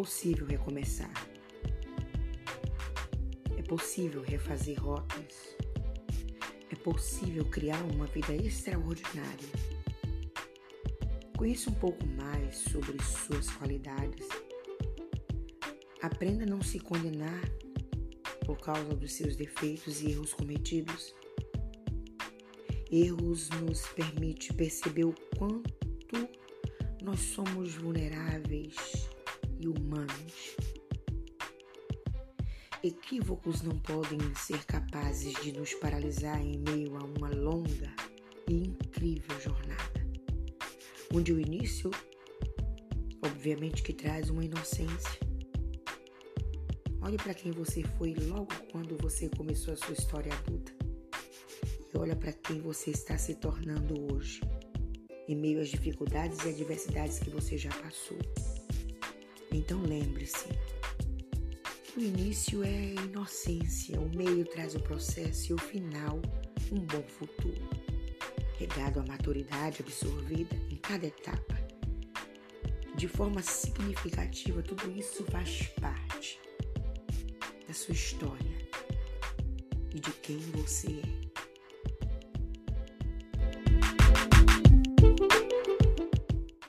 possível recomeçar. É possível refazer rotas. É possível criar uma vida extraordinária. Conheça um pouco mais sobre suas qualidades. Aprenda a não se condenar por causa dos seus defeitos e erros cometidos. Erros nos permite perceber o quanto nós somos vulneráveis e humanos. Equívocos não podem ser capazes de nos paralisar em meio a uma longa e incrível jornada, onde o início, obviamente, que traz uma inocência. Olhe para quem você foi logo quando você começou a sua história adulta e olha para quem você está se tornando hoje, em meio às dificuldades e adversidades que você já passou. Então lembre-se o início é inocência, o meio traz o processo e o final um bom futuro, regado à maturidade absorvida em cada etapa. De forma significativa, tudo isso faz parte da sua história e de quem você é.